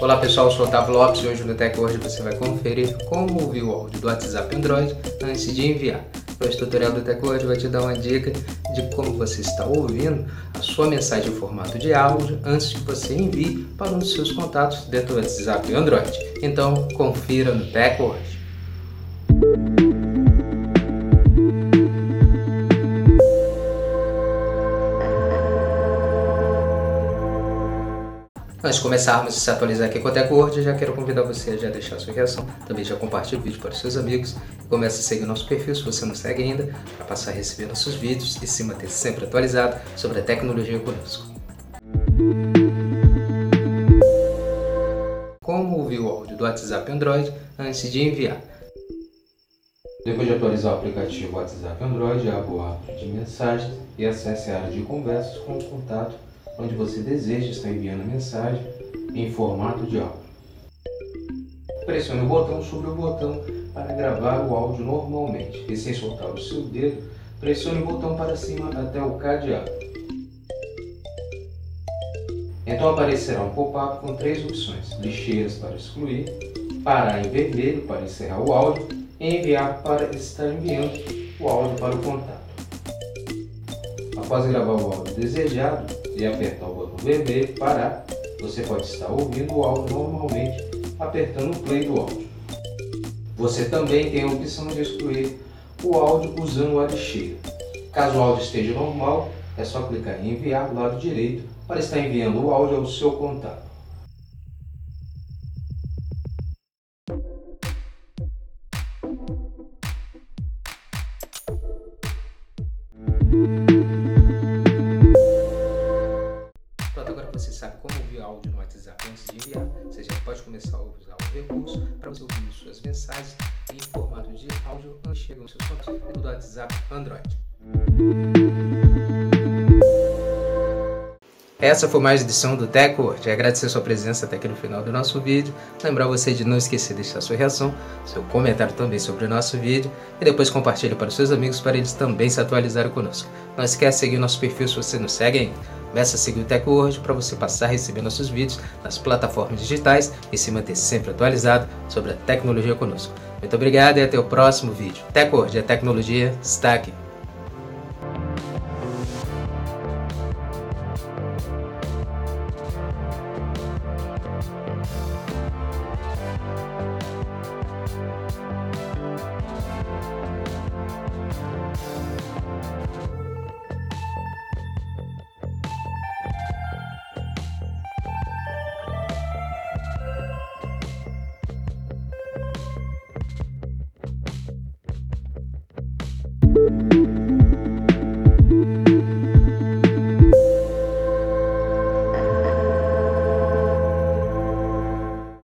Olá pessoal, eu sou o Otávio Lopes e hoje no TechWord você vai conferir como ouvir o áudio do WhatsApp Android antes de enviar. Esse tutorial do TechWord vai te dar uma dica de como você está ouvindo a sua mensagem em formato de áudio antes que você envie para um dos seus contatos dentro do WhatsApp Android. Então confira no TechWord. Antes de começarmos a se atualizar aqui com a TechWord, já quero convidar você a já deixar sua reação, também já compartilhe o vídeo para os seus amigos comece a seguir nosso perfil se você não segue ainda, para passar a receber nossos vídeos e se manter sempre atualizado sobre a tecnologia conosco. Como ouvir o áudio do WhatsApp Android antes de enviar? Depois de atualizar o aplicativo WhatsApp Android, abra o app de mensagens e acesse a área de conversas com o contato onde você deseja estar enviando a mensagem em formato de áudio. Pressione o botão sobre o botão para gravar o áudio normalmente e sem soltar o seu dedo, pressione o botão para cima até o cadeado. Então aparecerá um pop-up com três opções: lixeiras para excluir, parar em vermelho para encerrar o áudio e enviar para estar enviando o áudio para o contato. Após gravar o áudio desejado, e apertar o botão vermelho parar, você pode estar ouvindo o áudio normalmente apertando o play do áudio. Você também tem a opção de excluir o áudio usando a lixeira. Caso o áudio esteja normal, é só clicar em enviar do lado direito para estar enviando o áudio ao seu contato. Você sabe como ouvir áudio no WhatsApp antes de enviar, você já pode começar a usar o recurso para você ouvir suas mensagens em formato de áudio quando chegam nos seus contatos do WhatsApp Android. Essa foi mais edição do TechWord. Agradecer sua presença até aqui no final do nosso vídeo. Lembrar você de não esquecer de deixar sua reação, seu comentário também sobre o nosso vídeo e depois compartilhe para os seus amigos para eles também se atualizarem conosco. Não esquece de seguir o nosso perfil se você não segue ainda. Começa a seguir o TechWord para você passar a receber nossos vídeos nas plataformas digitais e se manter sempre atualizado sobre a tecnologia conosco. Muito obrigado e até o próximo vídeo. TechWord, a tecnologia está aqui.